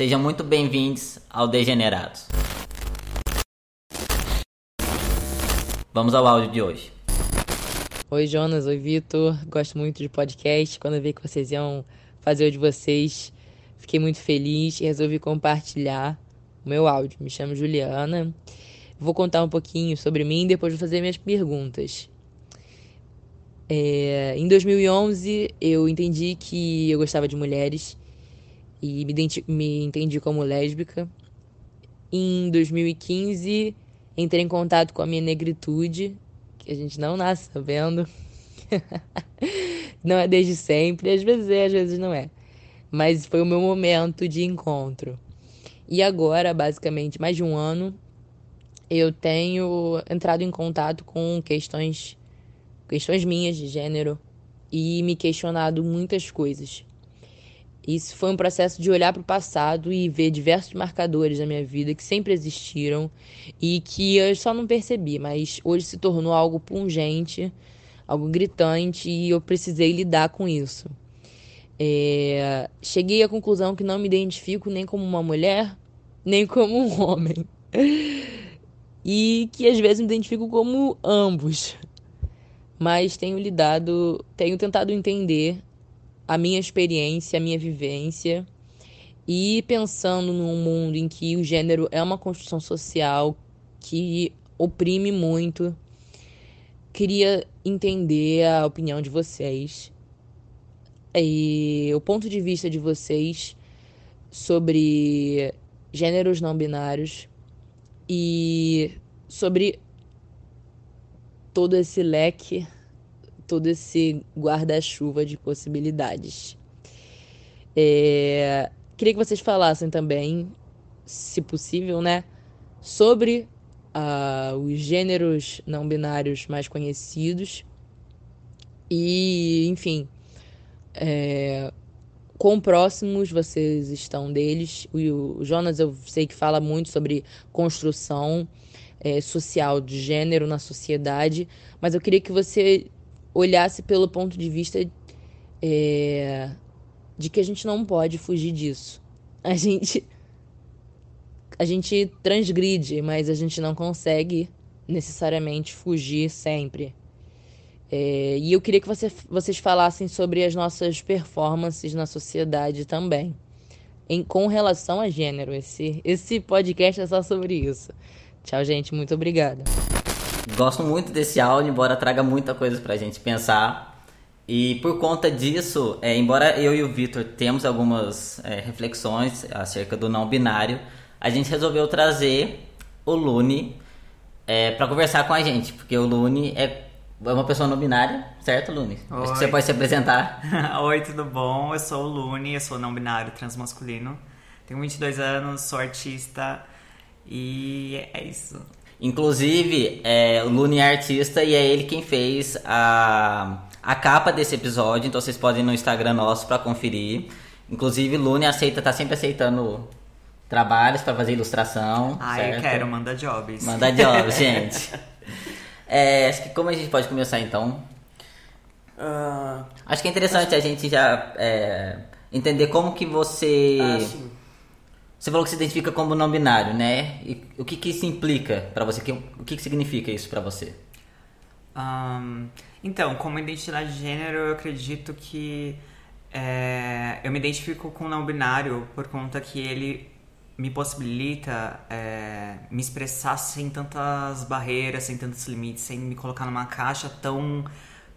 Sejam muito bem-vindos ao Degenerados. Vamos ao áudio de hoje. Oi, Jonas. Oi, Vitor. Gosto muito de podcast. Quando eu vi que vocês iam fazer o de vocês, fiquei muito feliz e resolvi compartilhar o meu áudio. Me chamo Juliana. Vou contar um pouquinho sobre mim e depois vou fazer minhas perguntas. É, em 2011, eu entendi que eu gostava de mulheres e me, me entendi como lésbica. Em 2015, entrei em contato com a minha negritude, que a gente não nasce sabendo. não é desde sempre, às vezes é, às vezes não é. Mas foi o meu momento de encontro. E agora, basicamente, mais de um ano, eu tenho entrado em contato com questões questões minhas de gênero e me questionado muitas coisas. Isso foi um processo de olhar para o passado e ver diversos marcadores na minha vida que sempre existiram e que eu só não percebi, mas hoje se tornou algo pungente, algo gritante e eu precisei lidar com isso. É... Cheguei à conclusão que não me identifico nem como uma mulher, nem como um homem. E que às vezes me identifico como ambos mas tenho lidado, tenho tentado entender a minha experiência, a minha vivência. E pensando num mundo em que o gênero é uma construção social que oprime muito, queria entender a opinião de vocês e o ponto de vista de vocês sobre gêneros não binários e sobre todo esse leque, todo esse guarda-chuva de possibilidades. É, queria que vocês falassem também, se possível, né, sobre uh, os gêneros não binários mais conhecidos e, enfim, é, quão próximos vocês estão deles. O, Jonas, eu sei que fala muito sobre construção é, social, de gênero na sociedade, mas eu queria que você olhasse pelo ponto de vista é, de que a gente não pode fugir disso. A gente a gente transgride, mas a gente não consegue necessariamente fugir sempre. É, e eu queria que você, vocês falassem sobre as nossas performances na sociedade também, em, com relação a gênero. Esse, esse podcast é só sobre isso. Tchau, gente. Muito obrigada. Gosto muito desse áudio, embora traga muita coisa pra gente pensar. E por conta disso, é, embora eu e o Vitor temos algumas é, reflexões acerca do não binário, a gente resolveu trazer o Lune é, para conversar com a gente, porque o Lune é, é uma pessoa não binária, certo, Lune? Oi. Acho que você pode se apresentar. Oi, tudo bom? Eu sou o Lune, eu sou não binário transmasculino. Tenho 22 anos, sou artista e é isso. Inclusive, é, o Lune é artista e é ele quem fez a, a capa desse episódio, então vocês podem ir no Instagram nosso para conferir. Inclusive, Lune aceita, tá sempre aceitando trabalhos para fazer ilustração. Ah, certo? eu quero, manda jobs. Manda jobs, gente. É, acho que como a gente pode começar então? Uh, acho que é interessante a gente já é, entender como que você. Ah, você falou que se identifica como não binário, né? E o que, que isso implica para você? O que, que significa isso para você? Um, então, como identidade de gênero, eu acredito que é, eu me identifico com o não binário por conta que ele me possibilita é, me expressar sem tantas barreiras, sem tantos limites, sem me colocar numa caixa tão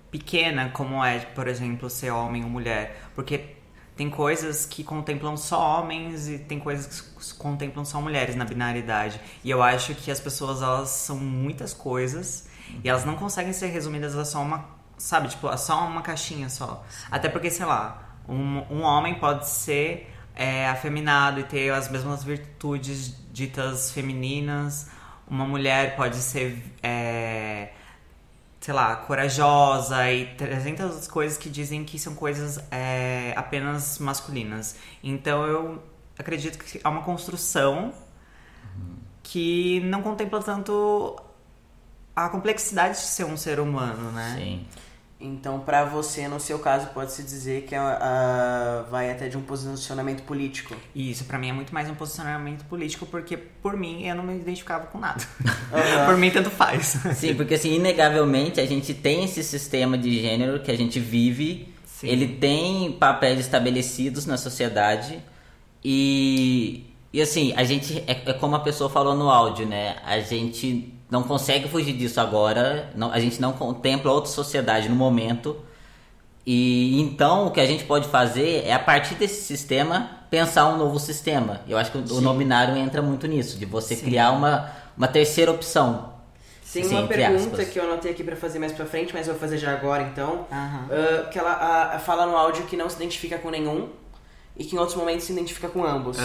pequena como é, por exemplo, ser homem ou mulher. Porque tem coisas que contemplam só homens e tem coisas que contemplam só mulheres na binariedade. E eu acho que as pessoas, elas são muitas coisas e elas não conseguem ser resumidas a só uma, sabe, tipo, a só uma caixinha só. Até porque, sei lá, um, um homem pode ser é, afeminado e ter as mesmas virtudes ditas femininas. Uma mulher pode ser... É, sei lá, corajosa e 300 coisas que dizem que são coisas é, apenas masculinas. Então eu acredito que há uma construção que não contempla tanto a complexidade de ser um ser humano, né? Sim. Então, para você, no seu caso, pode-se dizer que a, a, vai até de um posicionamento político. E isso, para mim, é muito mais um posicionamento político, porque, por mim, eu não me identificava com nada. Uhum. por mim, tanto faz. Sim, porque, assim, inegavelmente, a gente tem esse sistema de gênero que a gente vive, Sim. ele tem papéis estabelecidos na sociedade, e, e assim, a gente, é, é como a pessoa falou no áudio, né? A gente não consegue fugir disso agora, não, a gente não contempla outra sociedade no momento. E então o que a gente pode fazer é a partir desse sistema pensar um novo sistema. Eu acho que o, o não binário entra muito nisso, de você Sim. criar uma, uma terceira opção. Tem uma pergunta aspas. que eu anotei aqui para fazer mais para frente, mas eu vou fazer já agora então. Uh, que ela fala no áudio que não se identifica com nenhum e que em outros momentos se identifica com ambos.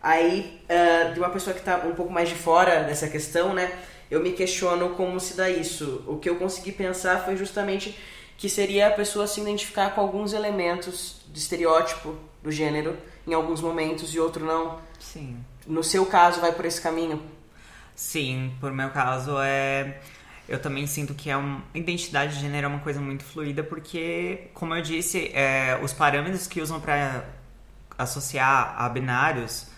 Aí, uh, de uma pessoa que tá um pouco mais de fora dessa questão, né? Eu me questiono como se dá isso. O que eu consegui pensar foi justamente que seria a pessoa se identificar com alguns elementos de estereótipo do gênero em alguns momentos e outro não. Sim. No seu caso, vai por esse caminho? Sim, por meu caso é. Eu também sinto que é uma identidade de gênero é uma coisa muito fluida porque, como eu disse, é, os parâmetros que usam para associar a binários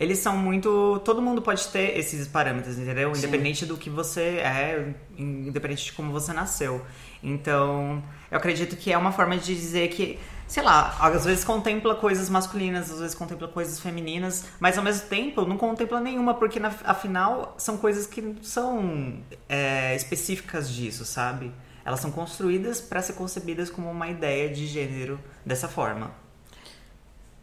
eles são muito. Todo mundo pode ter esses parâmetros, entendeu? Sim. Independente do que você é, independente de como você nasceu. Então, eu acredito que é uma forma de dizer que, sei lá, às vezes contempla coisas masculinas, às vezes contempla coisas femininas, mas ao mesmo tempo não contempla nenhuma, porque na, afinal são coisas que são é, específicas disso, sabe? Elas são construídas para ser concebidas como uma ideia de gênero dessa forma.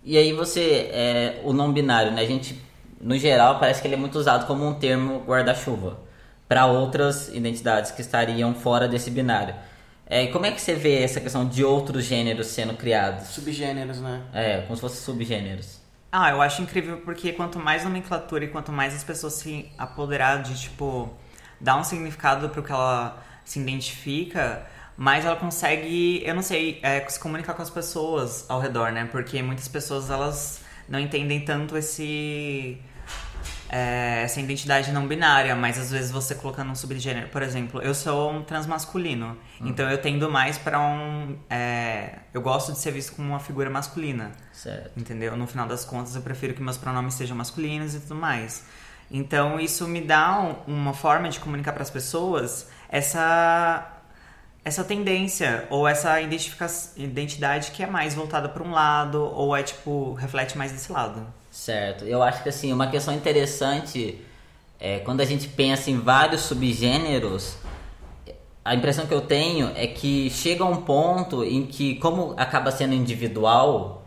E aí você, é, o não binário, né? A gente, no geral, parece que ele é muito usado como um termo guarda-chuva para outras identidades que estariam fora desse binário. É, como é que você vê essa questão de outros gêneros sendo criados? Subgêneros, né? É, como se fossem subgêneros. Ah, eu acho incrível porque quanto mais nomenclatura e quanto mais as pessoas se apoderar de, tipo, dar um significado para o que ela se identifica, mas ela consegue, eu não sei, é, se comunicar com as pessoas ao redor, né? Porque muitas pessoas elas não entendem tanto esse é, essa identidade não binária, mas às vezes você colocando um subgênero, por exemplo, eu sou um transmasculino, hum. então eu tendo mais para um, é, eu gosto de ser visto como uma figura masculina, certo. entendeu? No final das contas, eu prefiro que meus pronomes sejam masculinos e tudo mais. Então isso me dá um, uma forma de comunicar para as pessoas essa essa tendência ou essa identidade que é mais voltada para um lado ou é tipo reflete mais desse lado. Certo. Eu acho que assim uma questão interessante é quando a gente pensa em vários subgêneros, a impressão que eu tenho é que chega um ponto em que como acaba sendo individual,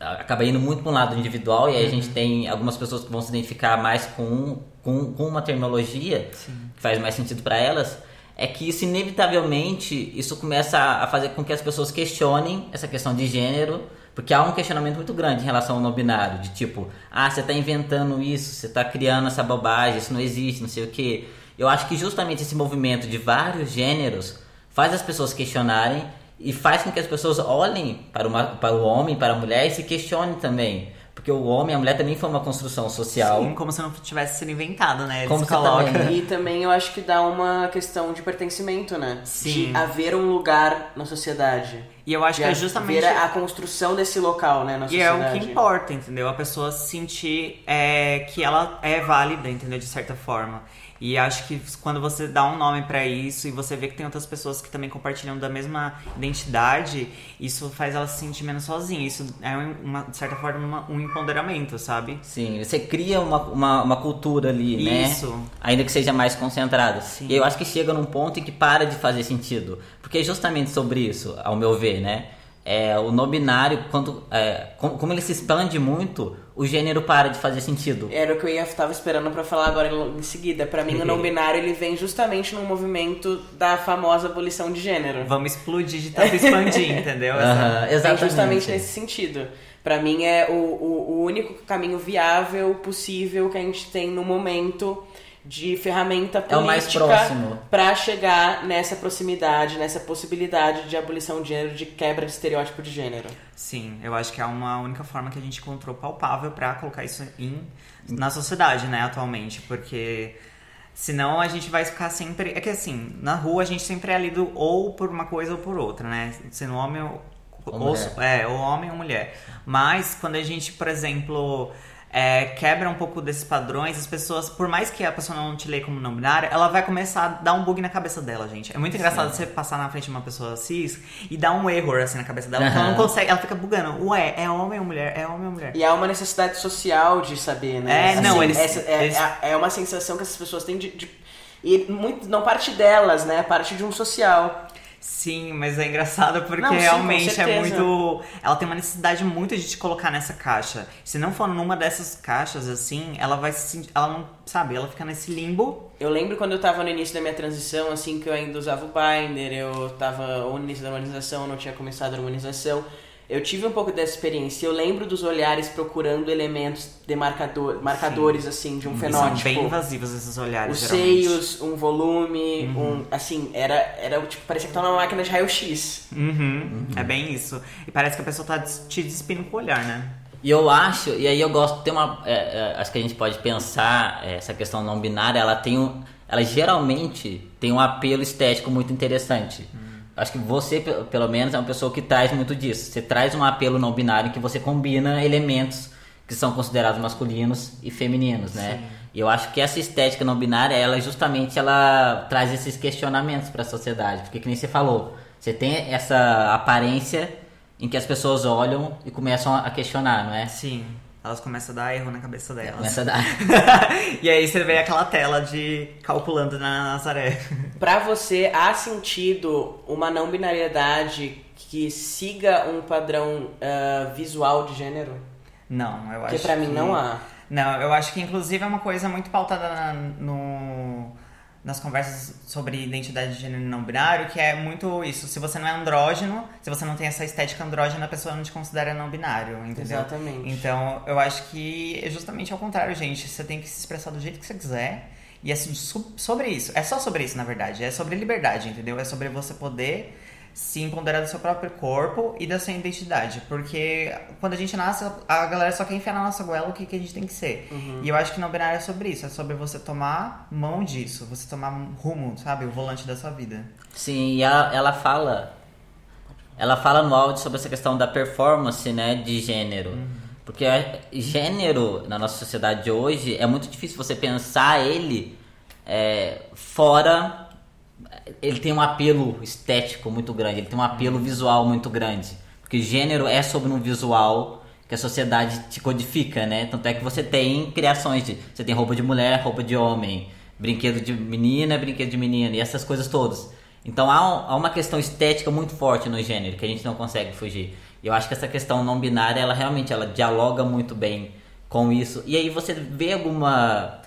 acaba indo muito para um lado individual e aí uhum. a gente tem algumas pessoas que vão se identificar mais com, com, com uma terminologia Sim. que faz mais sentido para elas é que isso inevitavelmente isso começa a fazer com que as pessoas questionem essa questão de gênero, porque há um questionamento muito grande em relação ao não binário, de tipo, ah, você está inventando isso, você está criando essa bobagem, isso não existe, não sei o que. Eu acho que justamente esse movimento de vários gêneros faz as pessoas questionarem e faz com que as pessoas olhem para, uma, para o homem, para a mulher e se questionem também. Porque o homem e a mulher também foi uma construção social. Sim, como se não tivesse sido inventado, né? Eles como colocam. Também. E também eu acho que dá uma questão de pertencimento, né? Sim. De haver um lugar na sociedade. E eu acho que é justamente. Ver a construção desse local, né, na e sociedade. E é o que importa, entendeu? A pessoa sentir é, que ela é válida, entendeu? De certa forma. E acho que quando você dá um nome para isso e você vê que tem outras pessoas que também compartilham da mesma identidade, isso faz ela se sentir menos sozinha. Isso é, uma, de certa forma, uma, um empoderamento, sabe? Sim, você cria uma, uma, uma cultura ali, né? Isso. Ainda que seja mais concentrada. E eu acho que chega num ponto em que para de fazer sentido. Porque é justamente sobre isso, ao meu ver, né? É, o não binário, quando, é, como, como ele se expande muito, o gênero para de fazer sentido. Era o que eu ia, tava esperando para falar agora em seguida. Para mim, o não binário ele vem justamente no movimento da famosa abolição de gênero. Vamos explodir de tanto expandir, entendeu? Uh -huh, exatamente. Vem justamente nesse sentido. Para mim é o, o, o único caminho viável possível que a gente tem no momento de ferramenta política é o mais próximo para chegar nessa proximidade, nessa possibilidade de abolição de gênero, de quebra de estereótipo de gênero. Sim, eu acho que é uma única forma que a gente encontrou palpável para colocar isso em, na sociedade, né, atualmente, porque Senão a gente vai ficar sempre. É que assim, na rua a gente sempre é lido ou por uma coisa ou por outra, né? Sendo homem ou. ou é, ou homem ou mulher. Mas quando a gente, por exemplo é, quebra um pouco desses padrões, as pessoas, por mais que a pessoa não te leia como não binária, ela vai começar a dar um bug na cabeça dela, gente. É muito engraçado Sim. você passar na frente de uma pessoa cis e dar um erro assim na cabeça dela, uhum. ela não consegue, ela fica bugando. Ué, é homem ou mulher? É homem ou mulher? E há uma necessidade social de saber, né? É, assim, não, eles, essa, é, eles... É, é, uma sensação que essas pessoas têm de, de e muito, não parte delas, né? Parte de um social. Sim, mas é engraçado porque não, sim, realmente é muito. Ela tem uma necessidade muito de te colocar nessa caixa. Se não for numa dessas caixas, assim, ela vai se sentir. Ela não. Sabe, ela fica nesse limbo. Eu lembro quando eu tava no início da minha transição, assim, que eu ainda usava o Binder, eu tava ou no início da harmonização, não tinha começado a harmonização. Eu tive um pouco dessa experiência. Eu lembro dos olhares procurando elementos demarcador, marcadores Sim. assim de um fenótipo. São bem invasivos esses olhares. Os geralmente. seios, um volume, uhum. um assim era era tipo parecia que tava numa máquina de raio-x. Uhum. Uhum. É bem isso. E parece que a pessoa tá te despindo com o olhar, né? E eu acho, e aí eu gosto, tem uma. É, é, acho que a gente pode pensar, é, essa questão não binária, ela tem um. Ela geralmente tem um apelo estético muito interessante. Uhum. Acho que você, pelo menos, é uma pessoa que traz muito disso. Você traz um apelo não binário em que você combina elementos que são considerados masculinos e femininos, né? Sim. E eu acho que essa estética não binária, ela justamente ela traz esses questionamentos para a sociedade, porque que nem você falou, você tem essa aparência em que as pessoas olham e começam a questionar, não é? Sim elas começam a dar erro na cabeça delas. Começa a dar. e aí você vê aquela tela de calculando na Nazaré. Pra você, há sentido uma não binariedade que siga um padrão uh, visual de gênero? Não, eu acho que... pra mim não há. Não, eu acho que inclusive é uma coisa muito pautada no nas conversas sobre identidade de gênero não binário, que é muito isso. Se você não é andrógeno, se você não tem essa estética andrógena, a pessoa não te considera não binário, entendeu? Exatamente. Então, eu acho que é justamente ao contrário, gente. Você tem que se expressar do jeito que você quiser. E é sobre isso. É só sobre isso, na verdade. É sobre liberdade, entendeu? É sobre você poder se empoderar do seu próprio corpo e da sua identidade. Porque quando a gente nasce, a galera só quer enfiar na nossa goela o que, que a gente tem que ser. Uhum. E eu acho que não binário é sobre isso. É sobre você tomar mão disso. Você tomar rumo, sabe? O volante da sua vida. Sim, e ela, ela fala... Ela fala no áudio sobre essa questão da performance, né? De gênero. Uhum. Porque gênero, na nossa sociedade de hoje, é muito difícil você pensar ele é, fora ele tem um apelo estético muito grande, ele tem um apelo visual muito grande. Porque gênero é sobre um visual que a sociedade te codifica, né? Tanto é que você tem criações de. Você tem roupa de mulher, roupa de homem, brinquedo de menina, brinquedo de menina, e essas coisas todas. Então há, um, há uma questão estética muito forte no gênero que a gente não consegue fugir. E eu acho que essa questão não binária, ela realmente ela dialoga muito bem com isso. E aí você vê alguma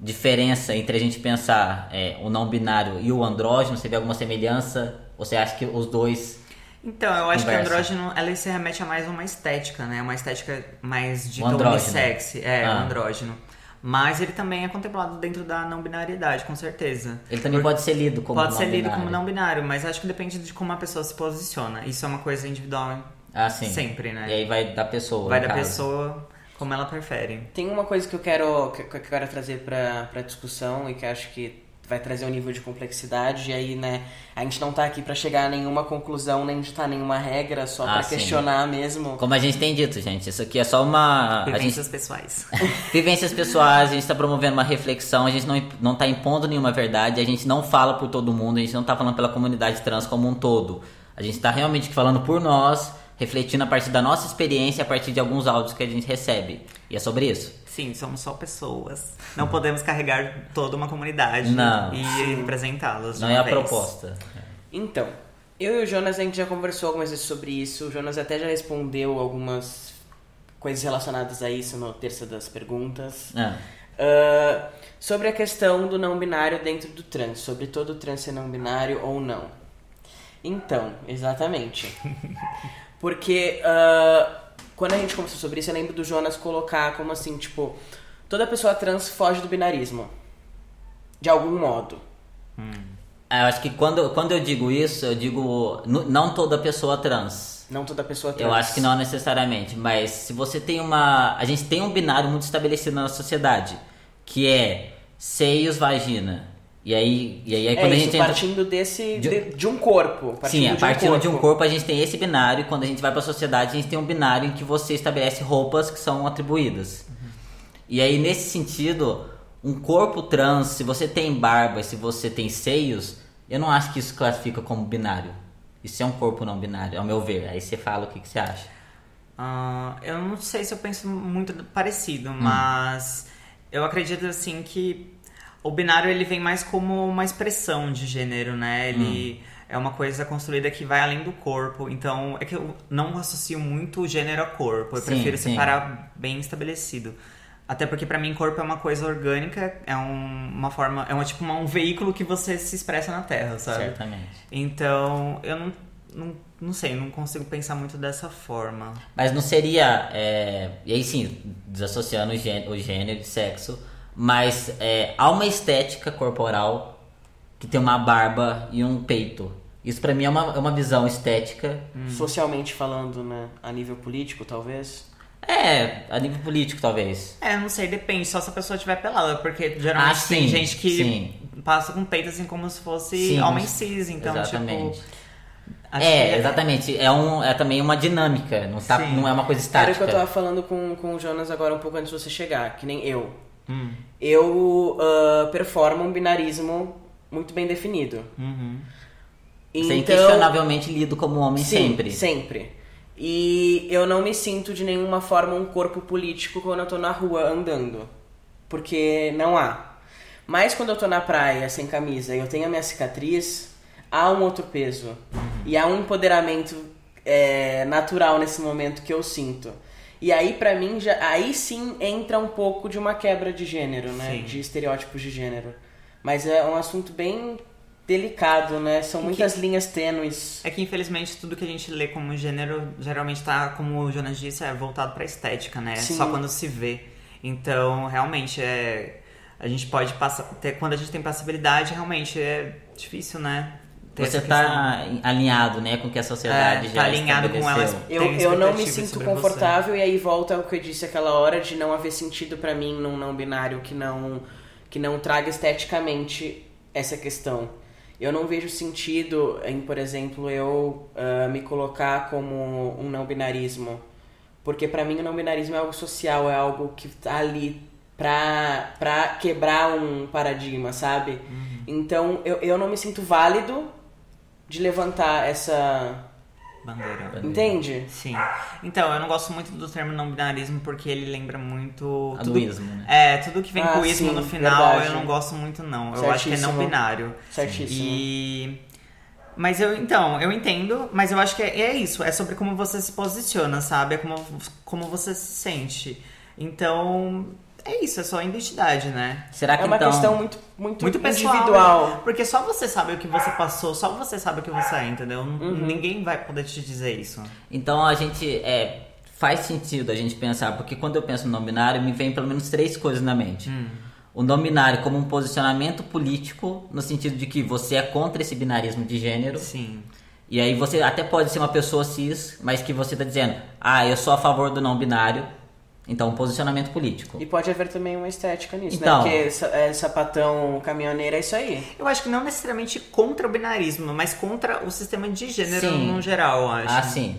diferença entre a gente pensar é, o não binário e o andrógeno? Você vê alguma semelhança? Ou você acha que os dois. Então, eu acho conversam? que o andrógeno ela se remete a mais uma estética, né? Uma estética mais de unissex. É, ah. o andrógeno. Mas ele também é contemplado dentro da não binariedade, com certeza. Ele também Por... pode ser lido como Pode ser lido binário. como não binário, mas acho que depende de como a pessoa se posiciona. Isso é uma coisa individual ah, sim. sempre, né? E aí vai da pessoa. Vai da caso. pessoa como ela prefere. Tem uma coisa que eu quero, que, que eu quero trazer para discussão e que acho que vai trazer um nível de complexidade e aí, né, a gente não tá aqui para chegar a nenhuma conclusão, nem ditar nenhuma regra, só ah, para questionar mesmo. Como a gente tem dito, gente, isso aqui é só uma... Vivências gente... pessoais. Vivências pessoais, a gente tá promovendo uma reflexão, a gente não, não tá impondo nenhuma verdade, a gente não fala por todo mundo, a gente não tá falando pela comunidade trans como um todo. A gente tá realmente falando por nós refletindo a partir da nossa experiência, a partir de alguns áudios que a gente recebe. E é sobre isso. Sim, somos só pessoas. Não podemos carregar toda uma comunidade Não. e representá-las. Não é a proposta. Então, eu e o Jonas, a gente já conversou algumas vezes sobre isso. O Jonas até já respondeu algumas coisas relacionadas a isso no terça das perguntas. Ah. Uh, sobre a questão do não binário dentro do trans, sobre todo trans ser não binário ou não. Então, exatamente. Porque uh, quando a gente conversou sobre isso, eu lembro do Jonas colocar como assim, tipo, toda pessoa trans foge do binarismo. De algum modo. Hum. É, eu acho que quando, quando eu digo isso, eu digo não toda pessoa trans. Não toda pessoa trans. Eu acho que não necessariamente, mas se você tem uma. A gente tem um binário muito estabelecido na sociedade, que é seios, vagina. E aí, e aí, é quando isso, a gente partindo entra... desse de, de, um corpo. Sim, a partir de, um de um corpo a gente tem esse binário. E quando a gente vai para a sociedade, a gente tem um binário em que você estabelece roupas que são atribuídas. Uhum. E aí, nesse sentido, um corpo trans, se você tem barba, se você tem seios, eu não acho que isso classifica como binário. Isso é um corpo não binário, ao meu ver. Aí você fala o que, que você acha. Uh, eu não sei se eu penso muito parecido, hum. mas eu acredito assim que o binário ele vem mais como uma expressão de gênero, né? Ele hum. é uma coisa construída que vai além do corpo. Então, é que eu não associo muito o gênero a corpo. Eu sim, prefiro sim. separar bem estabelecido. Até porque para mim corpo é uma coisa orgânica, é um, uma forma, é uma, tipo uma, um veículo que você se expressa na Terra, sabe? Certamente. Então, eu não, não, não sei, não consigo pensar muito dessa forma. Mas não seria, é, e aí sim, desassociando o gênero, o gênero de sexo, mas é, há uma estética corporal que tem uma barba e um peito. Isso para mim é uma, é uma visão estética. Hum. Socialmente falando, né? A nível político, talvez. É, a nível político, talvez. É, não sei, depende. Só se a pessoa estiver pelada. Porque geralmente ah, tem gente que sim. passa com peito assim como se fosse sim, homem cis. Então, tipo, exatamente. tipo. é, é, exatamente. É, um, é também uma dinâmica. Não, tá, não é uma coisa estática. Era o que eu tava falando com, com o Jonas agora um pouco antes de você chegar. Que nem eu. Hum. Eu uh, performo um binarismo muito bem definido. Uhum. Então, Você inquestionavelmente lido como homem sim, sempre. Sempre. E eu não me sinto de nenhuma forma um corpo político quando eu tô na rua andando. Porque não há. Mas quando eu tô na praia sem camisa e eu tenho a minha cicatriz, há um outro peso. E há um empoderamento é, natural nesse momento que eu sinto. E aí, para mim, já, aí sim entra um pouco de uma quebra de gênero, né? Sim. De estereótipos de gênero. Mas é um assunto bem delicado, né? São muitas que, linhas tênues. É que infelizmente tudo que a gente lê como gênero geralmente tá, como o Jonas disse, é voltado para estética, né? Sim. Só quando se vê. Então, realmente é a gente pode passar ter quando a gente tem passibilidade, realmente é difícil, né? Você está alinhado, né, com o que a sociedade é, já tá alinhado com elas. Eu, eu não me sinto confortável você. e aí volta o que eu disse aquela hora de não haver sentido para mim num não binário que não que não traga esteticamente essa questão. Eu não vejo sentido em, por exemplo, eu uh, me colocar como um não binarismo. Porque para mim o não binarismo é algo social, é algo que tá ali pra, pra quebrar um paradigma, sabe? Uhum. Então eu, eu não me sinto válido de levantar essa Bandeira. Entende? Sim. Então, eu não gosto muito do termo não binarismo porque ele lembra muito. Tudo, ismo, né? É, tudo que vem ah, com ismo sim, no final verdade. eu não gosto muito, não. Eu acho que é não binário. Certíssimo. E. Mas eu, então, eu entendo, mas eu acho que é, é isso. É sobre como você se posiciona, sabe? É como, como você se sente. Então, é isso, é só a identidade, né? Será que é uma então... questão muito, muito, muito pessoal, individual. Né? Porque só você sabe o que você passou, só você sabe o que você é, entendeu? Uhum. Ninguém vai poder te dizer isso. Então a gente é, faz sentido a gente pensar, porque quando eu penso no não binário, me vem pelo menos três coisas na mente. Hum. O não binário como um posicionamento político, no sentido de que você é contra esse binarismo de gênero. Sim. E aí você até pode ser uma pessoa cis, mas que você está dizendo, ah, eu sou a favor do não binário, então, um posicionamento político. E pode haver também uma estética nisso, né? então, né? Porque é, sapatão caminhoneiro é isso aí. Eu acho que não necessariamente contra o binarismo, mas contra o sistema de gênero sim. no geral, eu acho. Ah, sim.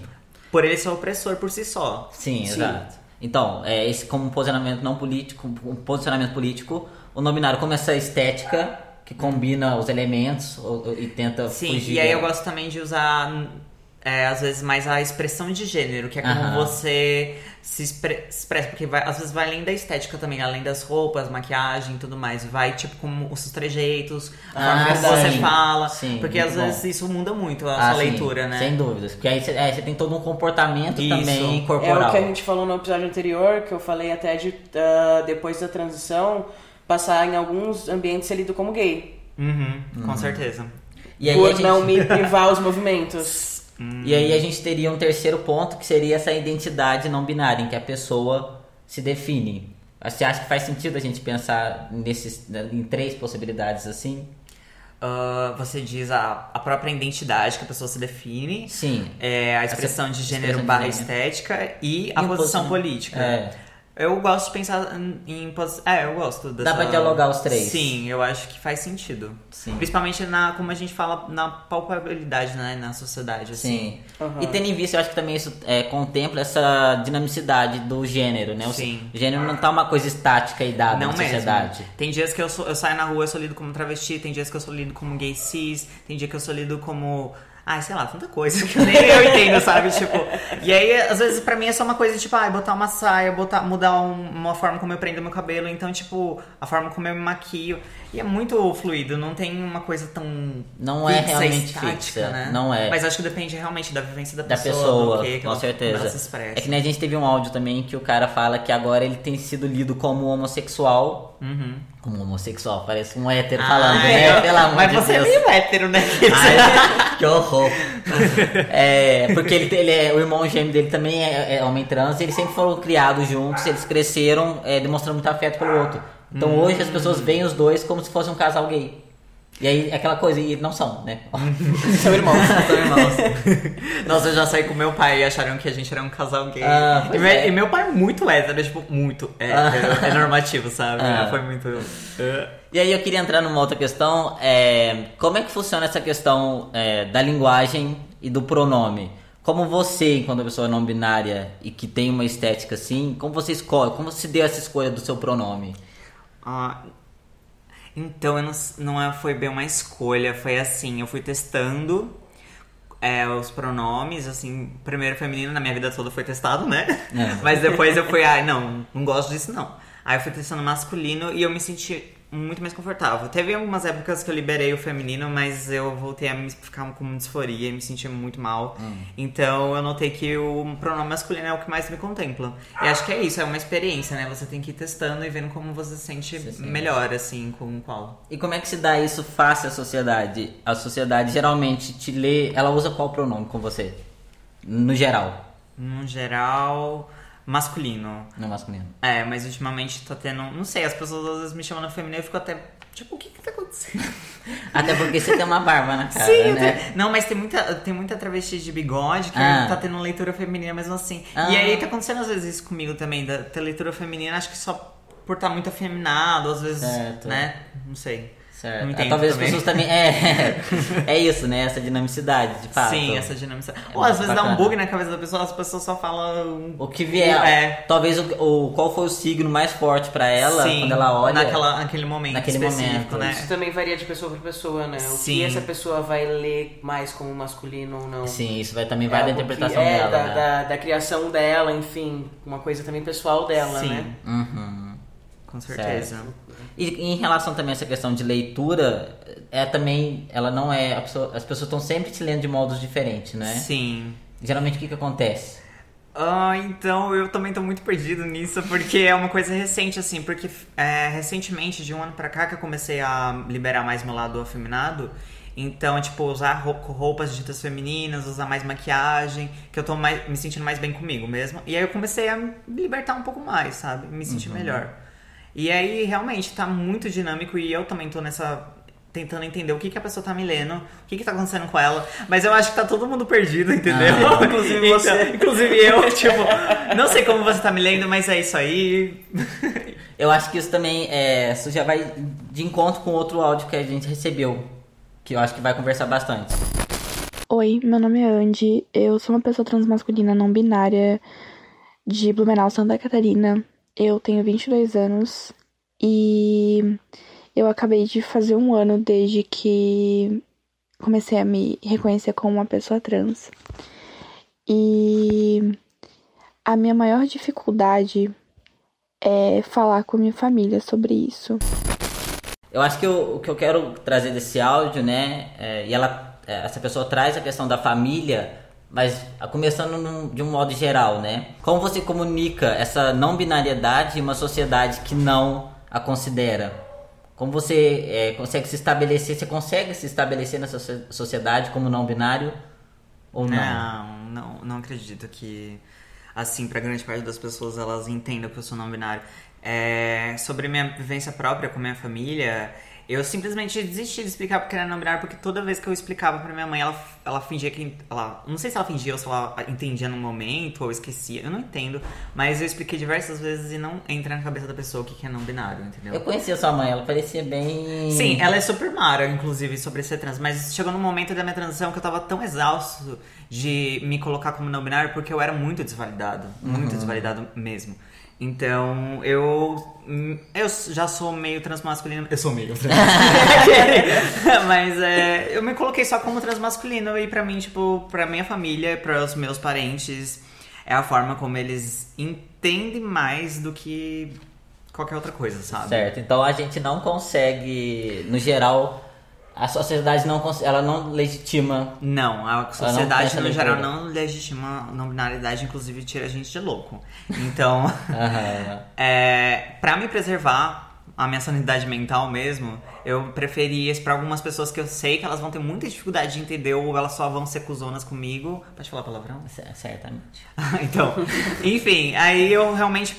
Por ele ser opressor por si só. Sim, sim. exato. Então, é, esse como um posicionamento não político, um posicionamento político, o nominário como essa estética que combina os elementos e tenta Sim, fugir. e aí eu gosto também de usar é, às vezes mais a expressão de gênero, que é como uh -huh. você se expressa, porque vai, às vezes vai além da estética também, além das roupas, maquiagem e tudo mais. Vai, tipo, como os trejeitos, a ah, forma que você fala. Sim, porque às bom. vezes isso muda muito a ah, sua sim, leitura, né? Sem dúvidas. Porque aí você, é, você tem todo um comportamento isso. também corporal. É o que a gente falou no episódio anterior, que eu falei até de uh, depois da transição, passar em alguns ambientes ser lido como gay. Uhum, uhum. Com certeza. E aí Por gente... não me privar os movimentos. Hum. E aí a gente teria um terceiro ponto que seria essa identidade não binária, em que a pessoa se define. Você acha que faz sentido a gente pensar nesses, em três possibilidades assim? Uh, você diz a, a própria identidade que a pessoa se define. Sim. É, a expressão de gênero barra estética e, e a posição política. É. Eu gosto de pensar em. É, eu gosto dessa... Dá pra dialogar os três. Sim, eu acho que faz sentido. Sim. Principalmente na, como a gente fala, na palpabilidade, né? Na sociedade, assim. Sim. Uhum. E tendo em vista, eu acho que também isso é, contempla essa dinamicidade do gênero, né? O Sim. gênero não tá uma coisa estática e dada não na mesmo. sociedade. Tem dias que eu, sou, eu saio na rua, eu sou lido como travesti, tem dias que eu sou lido como gay cis, tem dia que eu sou lido como Ai, sei lá, tanta coisa que nem eu entendo, sabe? Tipo, e aí, às vezes, pra mim é só uma coisa, tipo, ai, botar uma saia, botar, mudar um, uma forma como eu prendo meu cabelo, então, tipo, a forma como eu me maquio. E é muito fluido, não tem uma coisa tão. Não é realmente estática, fixa, né? Não é. Mas acho que depende realmente da vivência da, da pessoa. pessoa que, com certeza. É que nem a gente teve um áudio também que o cara fala que agora ele tem sido lido como homossexual. Uhum. Como homossexual, parece um hétero ah, falando, né? É. Pelo amor Mas de você é Deus. é meio hétero, né? Ai, que horror. é, porque ele, ele é, o irmão gêmeo dele também é, é homem trans e eles sempre foram criados juntos, eles cresceram é, demonstrando muito afeto pelo outro. Então hum. hoje as pessoas veem os dois como se fosse um casal gay. E aí, é aquela coisa, e não são, né? são irmãos, são irmãos. Nossa, eu já saí com meu pai e acharam que a gente era um casal gay. Ah, e, é. e, meu pai é muito hétero, tipo, muito hétero. Ah. É normativo, sabe? Ah. Foi muito. E aí eu queria entrar numa outra questão. É, como é que funciona essa questão é, da linguagem e do pronome? Como você, enquanto pessoa não binária e que tem uma estética assim, como você escolhe, como se deu essa escolha do seu pronome? Ah, então eu não, não é, foi bem uma escolha, foi assim, eu fui testando é, os pronomes, assim, primeiro feminino na minha vida toda foi testado, né? É. Mas depois eu fui, ai, ah, não, não gosto disso não. Aí eu fui testando masculino e eu me senti muito mais confortável. Teve algumas épocas que eu liberei o feminino, mas eu voltei a me ficar com disforia e me sentir muito mal. Hum. Então eu notei que o pronome masculino é o que mais me contempla. E acho que é isso, é uma experiência, né? Você tem que ir testando e vendo como você se sente melhor, assim, com qual. E como é que se dá isso face à sociedade? A sociedade geralmente te lê. Ela usa qual pronome com você? No geral. No geral masculino. Não masculino. É, mas ultimamente tá tendo. Não sei, as pessoas às vezes me chamam no feminino e eu fico até. Tipo, o que que tá acontecendo? Até porque você tem uma barba na cara, Sim, né? Tenho... Não, mas tem muita, tem muita travesti de bigode que ah. tá tendo leitura feminina mesmo assim. Ah. E aí tá acontecendo às vezes isso comigo também, da ter leitura feminina, acho que só por estar tá muito afeminado, às vezes, certo. né? Não sei. Certo. Não Talvez também. as pessoas também. É, é isso, né? Essa dinamicidade, de fato. Sim, essa dinamicidade. É Ou às vezes bacana. dá um bug na cabeça da pessoa, as pessoas só falam. O que vier. É. Talvez o, o qual foi o signo mais forte para ela Sim, quando ela olha. Naquela, naquele momento. Naquele momento. Né? Isso também varia de pessoa para pessoa, né? O Sim. que essa pessoa vai ler mais como masculino ou não. Sim, isso vai, também vai é, da interpretação é, dela. Da, né? da, da, criação dela, enfim. Uma coisa também pessoal dela, Sim. né? Uhum. Com certeza. Certo. E em relação também a essa questão de leitura, é também, ela não é, pessoa, as pessoas estão sempre te lendo de modos diferentes, né? Sim. Geralmente o que que acontece? Ah, então eu também tô muito perdido nisso, porque é uma coisa recente, assim, porque é, recentemente, de um ano pra cá, que eu comecei a liberar mais meu lado afeminado, então, tipo, usar roupas ditas femininas, usar mais maquiagem, que eu tô mais, me sentindo mais bem comigo mesmo. E aí eu comecei a me libertar um pouco mais, sabe? Me sentir uhum. melhor. E aí, realmente, tá muito dinâmico e eu também tô nessa. tentando entender o que, que a pessoa tá me lendo, o que, que tá acontecendo com ela. Mas eu acho que tá todo mundo perdido, entendeu? Ah, inclusive então, você. inclusive eu, tipo, não sei como você tá me lendo, mas é isso aí. eu acho que isso também é. Isso já vai de encontro com outro áudio que a gente recebeu. Que eu acho que vai conversar bastante. Oi, meu nome é Andy. Eu sou uma pessoa transmasculina não binária de Blumenau, Santa Catarina. Eu tenho 22 anos e eu acabei de fazer um ano desde que comecei a me reconhecer como uma pessoa trans. E a minha maior dificuldade é falar com minha família sobre isso. Eu acho que o, o que eu quero trazer desse áudio, né, é, e ela, é, essa pessoa traz a questão da família mas começando num, de um modo geral, né? Como você comunica essa não binariedade em uma sociedade que não a considera? Como você é, consegue se estabelecer? Você consegue se estabelecer nessa sociedade como não binário ou não? Não, não, não acredito que assim para grande parte das pessoas elas entendam que eu sou não binário. É, sobre minha vivência própria com minha família, Eu simplesmente desisti de explicar porque era binário, porque toda vez que eu explicava pra minha mãe, ela, ela fingia que. Ela, não sei se ela fingia ou se ela entendia no momento ou esquecia, eu não entendo. Mas eu expliquei diversas vezes e não entra na cabeça da pessoa o que é não binário, entendeu? Eu conhecia sua mãe, ela parecia bem. Sim, ela é super mara, inclusive, sobre ser trans. Mas chegou num momento da minha transição que eu tava tão exausto de me colocar como não binário porque eu era muito desvalidado. Muito uhum. desvalidado mesmo. Então, eu eu já sou meio transmasculino. Eu sou meio Mas é, eu me coloquei só como transmasculino e pra mim, tipo, pra minha família, para os meus parentes, é a forma como eles entendem mais do que qualquer outra coisa, sabe? Certo. Então a gente não consegue, no geral, a sociedade não ela não legitima. Não, a sociedade não no geral não legitima a não binariedade, inclusive tira a gente de louco. Então, uhum. é, para me preservar a minha sanidade mental mesmo, eu preferi para algumas pessoas que eu sei que elas vão ter muita dificuldade de entender ou elas só vão ser cuzonas comigo. Pode falar palavrão? Certamente. então, enfim, aí eu realmente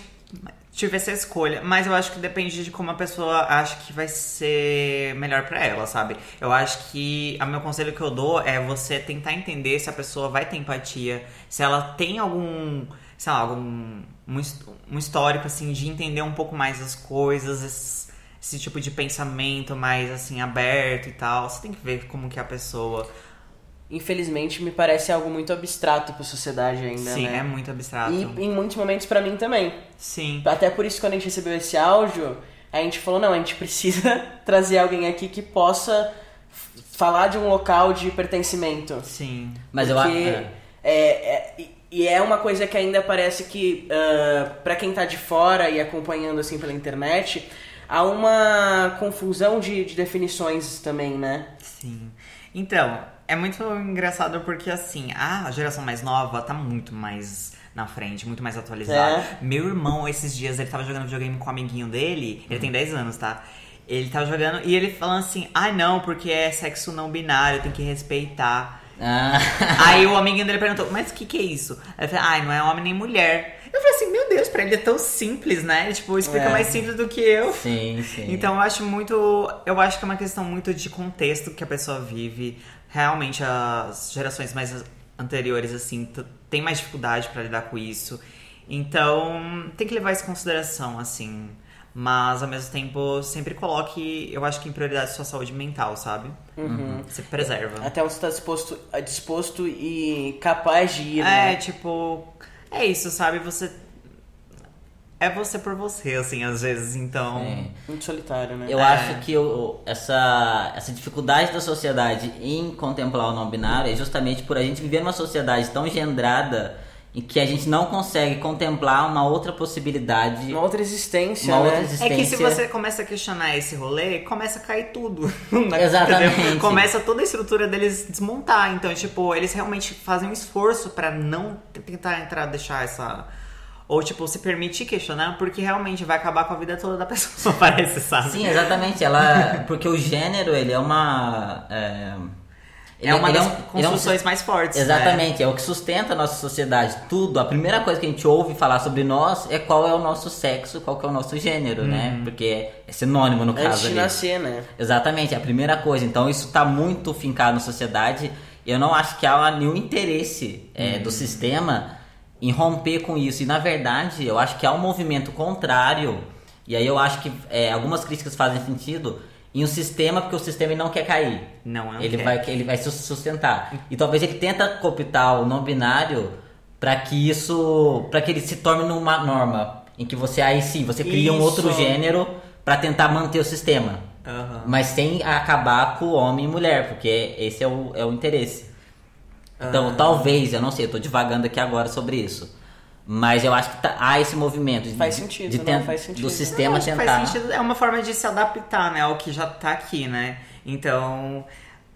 tive essa escolha, mas eu acho que depende de como a pessoa acha que vai ser melhor para ela, sabe? Eu acho que o meu conselho que eu dou é você tentar entender se a pessoa vai ter empatia, se ela tem algum, sei lá, algum um, histórico assim de entender um pouco mais as coisas, esse, esse tipo de pensamento mais assim aberto e tal. Você tem que ver como que a pessoa infelizmente, me parece algo muito abstrato para a sociedade ainda, Sim, né? é muito abstrato. E em muitos momentos para mim também. Sim. Até por isso, quando a gente recebeu esse áudio, a gente falou, não, a gente precisa trazer alguém aqui que possa falar de um local de pertencimento. Sim. Mas eu acho... É, é, e é uma coisa que ainda parece que, uh, para quem tá de fora e acompanhando assim pela internet, há uma confusão de, de definições também, né? Sim. Então, é muito engraçado porque, assim, a geração mais nova tá muito mais na frente, muito mais atualizada. É. Meu irmão, esses dias, ele tava jogando videogame com um amiguinho dele, ele tem 10 anos, tá? Ele tava jogando e ele falando assim: ah, não, porque é sexo não binário, tem que respeitar. Ah. Aí o amiguinho dele perguntou: mas o que, que é isso? Aí ele falou: ah, não é homem nem mulher. Eu falei assim: meu Deus, pra ele é tão simples, né? Ele, tipo, explica é. mais simples do que eu. Sim, sim. Então eu acho muito. Eu acho que é uma questão muito de contexto que a pessoa vive realmente as gerações mais anteriores, assim, tem mais dificuldade para lidar com isso. Então, tem que levar isso em consideração, assim. Mas, ao mesmo tempo, sempre coloque, eu acho que em prioridade sua saúde mental, sabe? Uhum. Você preserva. Até você está disposto, disposto e capaz de ir, é, né? É, tipo... É isso, sabe? Você é você por você, assim, às vezes, então. É. Muito solitário, né? Eu é. acho que o, essa, essa dificuldade da sociedade em contemplar o não binário é justamente por a gente viver numa sociedade tão gendrada em que a gente não consegue contemplar uma outra possibilidade. Uma outra existência, uma né? outra existência. É que se você começa a questionar esse rolê, começa a cair tudo. Exatamente. Entendeu? Começa toda a estrutura deles desmontar. Então, tipo, eles realmente fazem um esforço para não tentar entrar, deixar essa ou, tipo, se permitir questionar, porque realmente vai acabar com a vida toda da pessoa, parece, sabe? Sim, exatamente. Ela. Porque o gênero, ele é uma. É, é uma das é um, construções é um, mais fortes. Né? Exatamente, né? é o que sustenta a nossa sociedade. Tudo, a primeira coisa que a gente ouve falar sobre nós é qual é o nosso sexo, qual é o nosso gênero, né? Uhum. Porque é sinônimo no caso. Antes de nascer, né? Exatamente, é a primeira coisa. Então isso está muito fincado na sociedade. Eu não acho que há nenhum interesse é, do uhum. sistema em romper com isso. E na verdade, eu acho que há um movimento contrário. E aí eu acho que é, algumas críticas fazem sentido em um sistema porque o sistema não quer cair. Não, não ele quer. vai ele vai se sustentar. E talvez ele tenta cooptar o não binário para que isso, para que ele se torne uma norma em que você aí sim, você cria isso. um outro gênero para tentar manter o sistema. Uhum. Mas sem acabar com o homem e mulher, porque esse é o, é o interesse. Então, ah. talvez, eu não sei, eu tô divagando aqui agora sobre isso. Mas eu acho que tá, há esse movimento de, faz sentido, de não, faz sentido. do sistema não, tentar. Faz sentido, é uma forma de se adaptar, né, ao que já tá aqui, né? Então,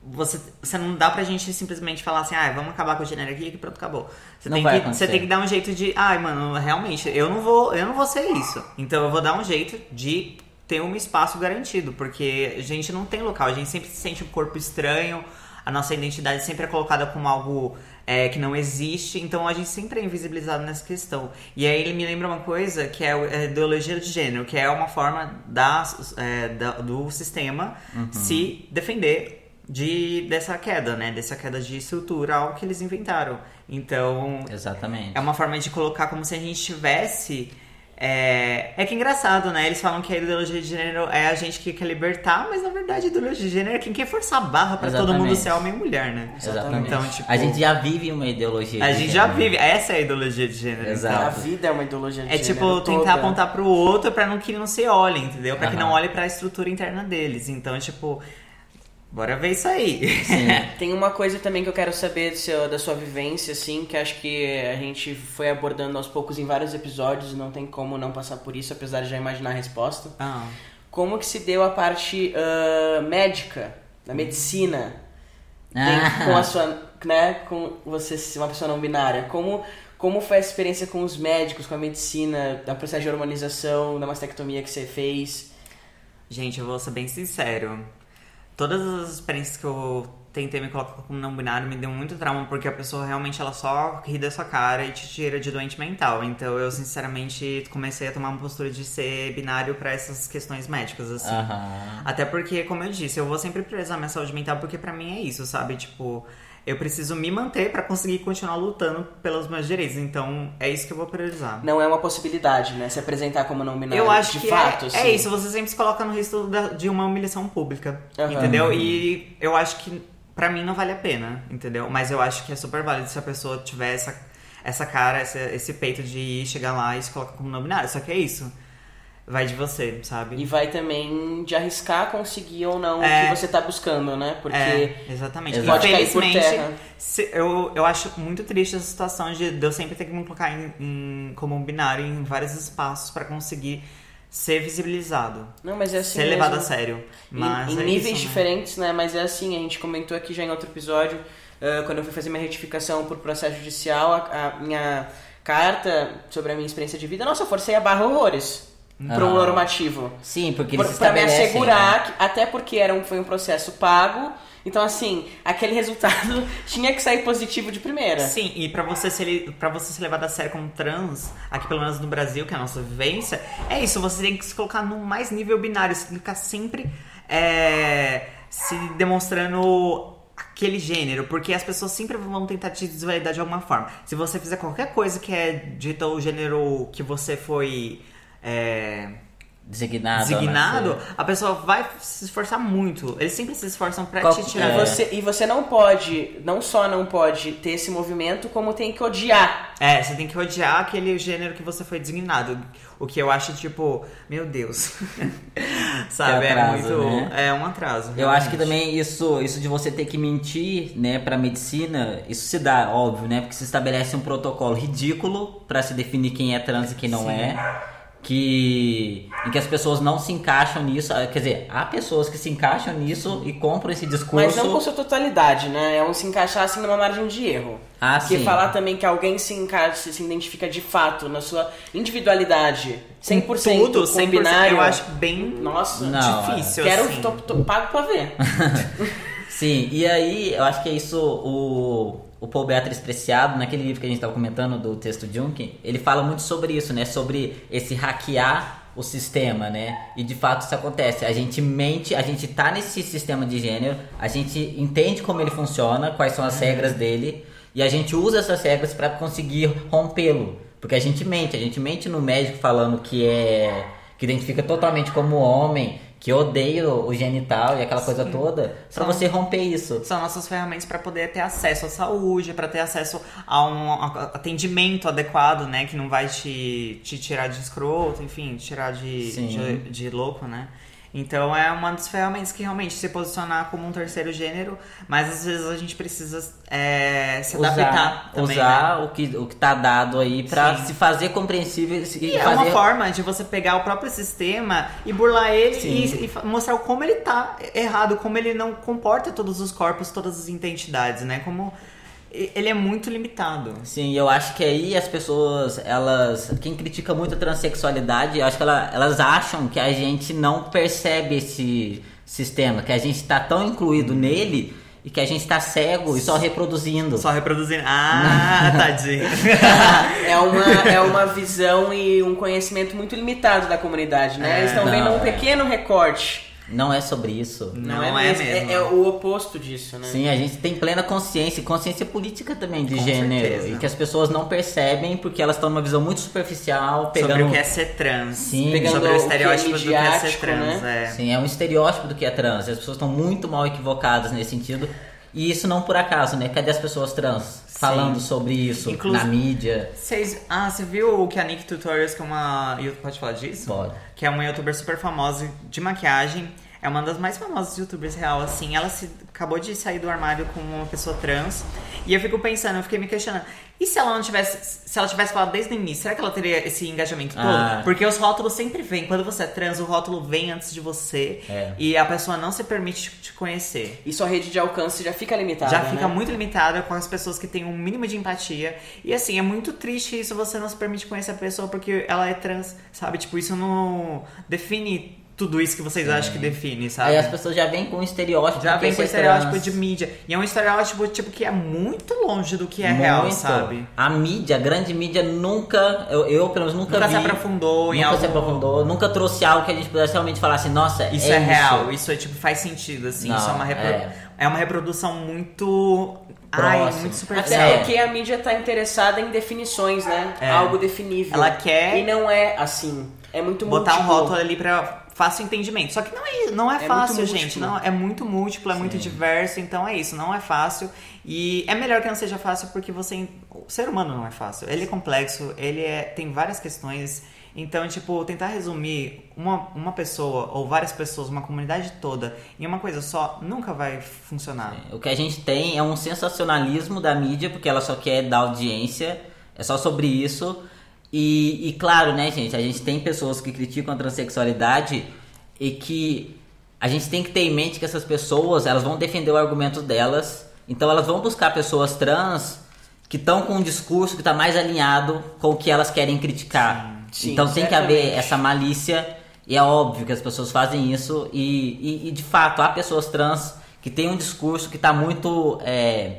você, você não dá pra gente simplesmente falar assim, ah, vamos acabar com o gênero aqui e pronto, acabou. Você não tem que você tem que dar um jeito de, ai, mano, realmente, eu não vou, eu não vou ser isso. Então eu vou dar um jeito de ter um espaço garantido, porque a gente não tem local, a gente sempre se sente um corpo estranho, a nossa identidade sempre é colocada como algo é, que não existe, então a gente sempre é invisibilizado nessa questão. E aí ele me lembra uma coisa que é a ideologia de gênero, que é uma forma da, é, da do sistema uhum. se defender de dessa queda, né? Dessa queda de estrutural que eles inventaram. Então, exatamente. É uma forma de colocar como se a gente tivesse é, é que é engraçado, né? Eles falam que a ideologia de gênero é a gente que quer libertar, mas na verdade a ideologia de gênero é quem quer forçar a barra pra todo mundo ser homem e mulher, né? Exatamente. Então, tipo, a gente já vive uma ideologia A gente gênero. já vive, essa é a ideologia de gênero. Exato. Então. A vida é uma ideologia de é, gênero. É tipo, toda. tentar apontar pro outro pra não que não se olhe, entendeu? Pra que não olhe pra estrutura interna deles. Então, tipo, Bora ver isso aí. Tem uma coisa também que eu quero saber seu, da sua vivência, assim, que acho que a gente foi abordando aos poucos em vários episódios, não tem como não passar por isso, apesar de já imaginar a resposta. Ah. Como que se deu a parte uh, médica, da medicina, ah. com a sua, né, com você ser uma pessoa não binária? Como, como foi a experiência com os médicos, com a medicina, da processo de hormonização, da mastectomia que você fez? Gente, eu vou ser bem sincero todas as experiências que eu tentei me colocar como não binário me deu muito trauma porque a pessoa realmente ela só ri da sua cara e te tira de doente mental. Então eu sinceramente comecei a tomar uma postura de ser binário para essas questões médicas assim. Uhum. Até porque, como eu disse, eu vou sempre prezar minha saúde mental porque para mim é isso, sabe? Tipo, eu preciso me manter para conseguir continuar lutando pelos meus direitos. Então, é isso que eu vou priorizar. Não é uma possibilidade, né? Se apresentar como não binário. Eu acho de que fato, é, assim. é isso. Você sempre se coloca no risco de uma humilhação pública, uhum. entendeu? E eu acho que para mim não vale a pena, entendeu? Mas eu acho que é super válido se a pessoa tiver essa, essa cara, esse, esse peito de ir, chegar lá e se colocar como não binário. Só que é isso vai de você, sabe? E vai também de arriscar conseguir ou não é, o que você tá buscando, né? Porque é, exatamente. Pode Infelizmente, se, eu, eu acho muito triste essa situação de, de eu sempre ter que me colocar em, em, como um binário em vários espaços para conseguir ser visibilizado. Não, mas é assim Ser mesmo. levado a sério. Mas em, é níveis isso, né? diferentes, né? Mas é assim, a gente comentou aqui já em outro episódio, uh, quando eu fui fazer minha retificação por processo judicial, a, a minha carta sobre a minha experiência de vida, nossa, eu forcei a barra horrores para um normativo. Sim, porque eles Para me assegurar, né? que, até porque era um, foi um processo pago, então assim, aquele resultado tinha que sair positivo de primeira. Sim, e para você ser para você ser levado a sério como trans, aqui pelo menos no Brasil, que é a nossa vivência, é isso, você tem que se colocar no mais nível binário, você tem que ficar sempre é, se demonstrando aquele gênero, porque as pessoas sempre vão tentar te desvalidar de alguma forma. Se você fizer qualquer coisa que é dito o gênero que você foi é, designado, designado a pessoa vai se esforçar muito. Eles sempre se esforçam para te tirar. É. Você, e você não pode, não só não pode ter esse movimento, como tem que odiar. É, você tem que odiar aquele gênero que você foi designado. O que eu acho, tipo, meu Deus. Sabe? É, atraso, é muito. Né? É um atraso. Realmente. Eu acho que também isso, isso de você ter que mentir, né, pra medicina, isso se dá, óbvio, né? Porque se estabelece um protocolo ridículo para se definir quem é trans e quem não Sim. é que em que as pessoas não se encaixam nisso, ah, quer dizer, há pessoas que se encaixam nisso e compram esse discurso. Mas não com sua totalidade, né? É um se encaixar assim numa margem de erro. Ah, Porque sim. falar também que alguém se encaixa, se identifica de fato na sua individualidade, 100% tudo, 100%, com binário, eu acho bem nossa, não, difícil. Quero assim. tô, tô, pago pra ver. sim, e aí eu acho que é isso o o Paul Beatriz Preciado, naquele livro que a gente estava comentando do texto Junkin, ele fala muito sobre isso, né? Sobre esse hackear o sistema, né? E de fato isso acontece. A gente mente, a gente tá nesse sistema de gênero, a gente entende como ele funciona, quais são as regras dele, e a gente usa essas regras para conseguir rompê-lo. Porque a gente mente, a gente mente no médico falando que é que identifica totalmente como homem, que odeia o genital e aquela Sim. coisa toda, para você romper isso. São nossas ferramentas para poder ter acesso à saúde, para ter acesso a um atendimento adequado, né, que não vai te, te tirar de escroto, enfim, tirar de, de, de louco, né? Então é uma das ferramentas que realmente se posicionar como um terceiro gênero, mas às vezes a gente precisa é, se usar, adaptar também, Usar né? o, que, o que tá dado aí para se fazer compreensível. E, e é fazer... uma forma de você pegar o próprio sistema e burlar ele e, e, mostrar como ele tá errado, como ele não comporta todos os corpos, todas as identidades, né? Como ele é muito limitado. Sim, eu acho que aí as pessoas, elas. Quem critica muito a transexualidade, eu acho que ela, elas acham que a gente não percebe esse sistema, que a gente está tão incluído nele e que a gente tá cego e só reproduzindo. Só reproduzindo. Ah, tadinho. é, uma, é uma visão e um conhecimento muito limitado da comunidade, né? É, Eles estão vendo um pequeno recorte não é sobre isso. Não, não é, é, mesmo. É, é, o oposto disso, né? Sim, a gente tem plena consciência, consciência política também de Com gênero. Certeza. E que as pessoas não percebem porque elas estão numa visão muito superficial. Pegando... Sobre o que é ser trans. Sim, pegando sobre o estereótipo o do que é ser trans. Né? É. Sim, é um estereótipo do que é trans. As pessoas estão muito mal equivocadas nesse sentido. E isso não por acaso, né? Cadê as pessoas trans? falando Sim. sobre isso Inclu na mídia. Cês, ah, você viu que a Nick Tutorials, que é uma. Pode falar disso? Pode. Que é uma youtuber super famosa de maquiagem. É uma das mais famosas youtubers real, assim. Ela se, acabou de sair do armário com uma pessoa trans. E eu fico pensando, eu fiquei me questionando. E se ela não tivesse. Se ela tivesse falado desde o início, será que ela teria esse engajamento todo? Ah. Porque os rótulos sempre vêm. Quando você é trans, o rótulo vem antes de você. É. E a pessoa não se permite te conhecer. E sua rede de alcance já fica limitada. Já fica né? muito limitada com as pessoas que têm um mínimo de empatia. E assim, é muito triste isso, você não se permite conhecer a pessoa porque ela é trans, sabe? Tipo, isso não define tudo isso que vocês Sim. acham que define, sabe? Aí as pessoas já vêm com um estereótipo. Já vêm com um estereótipo trans. de mídia. E é um estereótipo tipo que é muito longe do que é muito. real, sabe? A mídia, a grande mídia nunca, eu, eu pelo menos nunca, nunca vi, se aprofundou nunca em algo. se aprofundou, nunca trouxe algo que a gente pudesse realmente falar assim, nossa, isso é, é real, isso é tipo faz sentido assim, Não, isso é uma repro... é. é uma reprodução muito Ai, muito superficial. Até porque a mídia tá interessada em definições, né? É. Algo definível. Ela quer. E não é assim. É muito Botar múltiplo. um rótulo ali pra fácil entendimento. Só que não é, não é, é fácil, gente. Não, é muito múltiplo, é Sim. muito diverso, então é isso, não é fácil. E é melhor que não seja fácil porque você. O ser humano não é fácil. Ele é complexo, ele é, tem várias questões. Então, tipo, tentar resumir uma, uma pessoa ou várias pessoas, uma comunidade toda, em uma coisa só, nunca vai funcionar. O que a gente tem é um sensacionalismo da mídia, porque ela só quer dar audiência, é só sobre isso. E, e, claro, né, gente, a gente tem pessoas que criticam a transexualidade e que a gente tem que ter em mente que essas pessoas, elas vão defender o argumento delas, então elas vão buscar pessoas trans que estão com um discurso que está mais alinhado com o que elas querem criticar. Sim, então tem que haver essa malícia e é óbvio que as pessoas fazem isso e, e, e de fato há pessoas trans que têm um discurso que está muito é,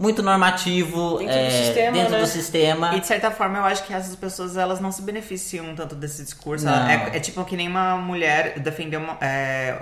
muito normativo dentro, é, do, sistema, dentro né? do sistema. E de certa forma eu acho que essas pessoas elas não se beneficiam tanto desse discurso. É, é, tipo que nem uma mulher defender uma. É,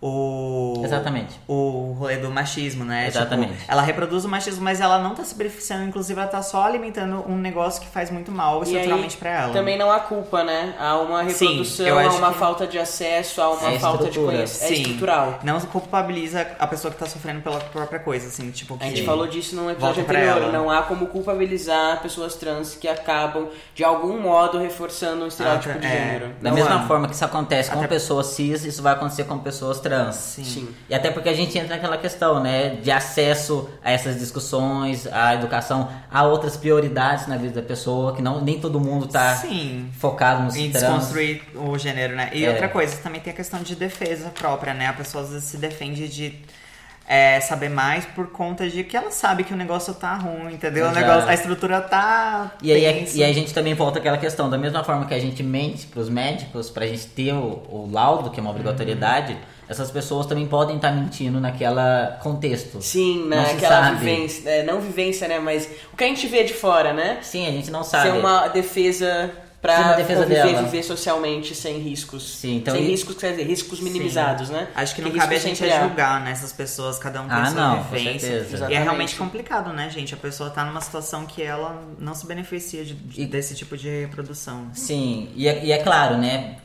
o. Exatamente. O rolê do machismo, né? Exatamente. Tipo, ela reproduz o machismo, mas ela não tá se beneficiando, inclusive ela tá só alimentando um negócio que faz muito mal estruturalmente para ela. Também não há culpa, né? Há uma reprodução, Sim, há uma que... falta de acesso, há uma é falta de conhecimento. É estrutural. Não culpabiliza a pessoa que tá sofrendo pela própria coisa, assim, tipo. A gente falou disso no episódio anterior. Não há como culpabilizar pessoas trans que acabam, de algum modo, reforçando um estereótipo ah, de é. gênero. Da não mesma há. forma que isso acontece com Até... pessoas cis, isso vai acontecer com pessoas trans. Sim. Sim. E até porque a gente entra naquela questão, né, de acesso a essas discussões, à educação, a outras prioridades na vida da pessoa, que não nem todo mundo tá Sim. focado no Em desconstruir o gênero, né? E é. outra coisa, também tem a questão de defesa própria, né? A pessoa às vezes se defende de é, saber mais por conta de que ela sabe que o negócio tá ruim, entendeu? O negócio, a estrutura tá. E aí, e aí a gente também volta àquela questão, da mesma forma que a gente mente pros médicos pra gente ter o, o laudo, que é uma obrigatoriedade. Uhum essas pessoas também podem estar mentindo naquela contexto. Sim, naquela vivência, é, não vivência, né, mas o que a gente vê de fora, né? Sim, a gente não sabe. Ser uma defesa para defesa conviver, dela. viver socialmente sem riscos. Sim, então sem e... riscos, quer dizer, riscos minimizados, Sim. né? Acho que não cabe a gente julgar nessas né, pessoas, cada um tem ah, sua não, vivência. E é realmente complicado, né, gente? A pessoa tá numa situação que ela não se beneficia de, de, e... desse tipo de reprodução. Sim, e é, e é claro, né?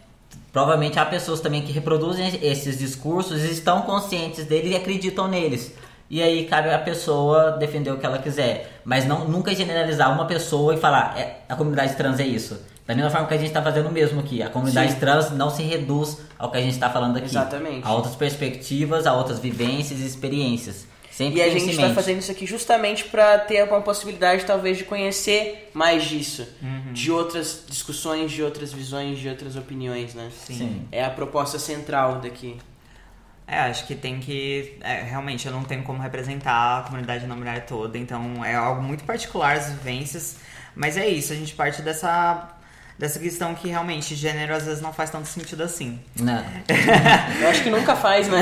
Provavelmente há pessoas também que reproduzem esses discursos e estão conscientes deles e acreditam neles. E aí cabe a pessoa defender o que ela quiser. Mas não nunca generalizar uma pessoa e falar é, a comunidade trans é isso. Da mesma forma que a gente está fazendo mesmo aqui. A comunidade Sim. trans não se reduz ao que a gente está falando aqui. Exatamente. A outras perspectivas, a outras vivências e experiências. Sempre e a gente está fazendo isso aqui justamente para ter uma possibilidade, talvez, de conhecer mais disso, uhum. de outras discussões, de outras visões, de outras opiniões, né? Sim. Sim. É a proposta central daqui. É, acho que tem que. É, realmente, eu não tenho como representar a comunidade não binária toda, então é algo muito particular as vivências. Mas é isso, a gente parte dessa dessa questão que realmente gênero às vezes não faz tanto sentido assim. Não. Eu acho que nunca faz, né?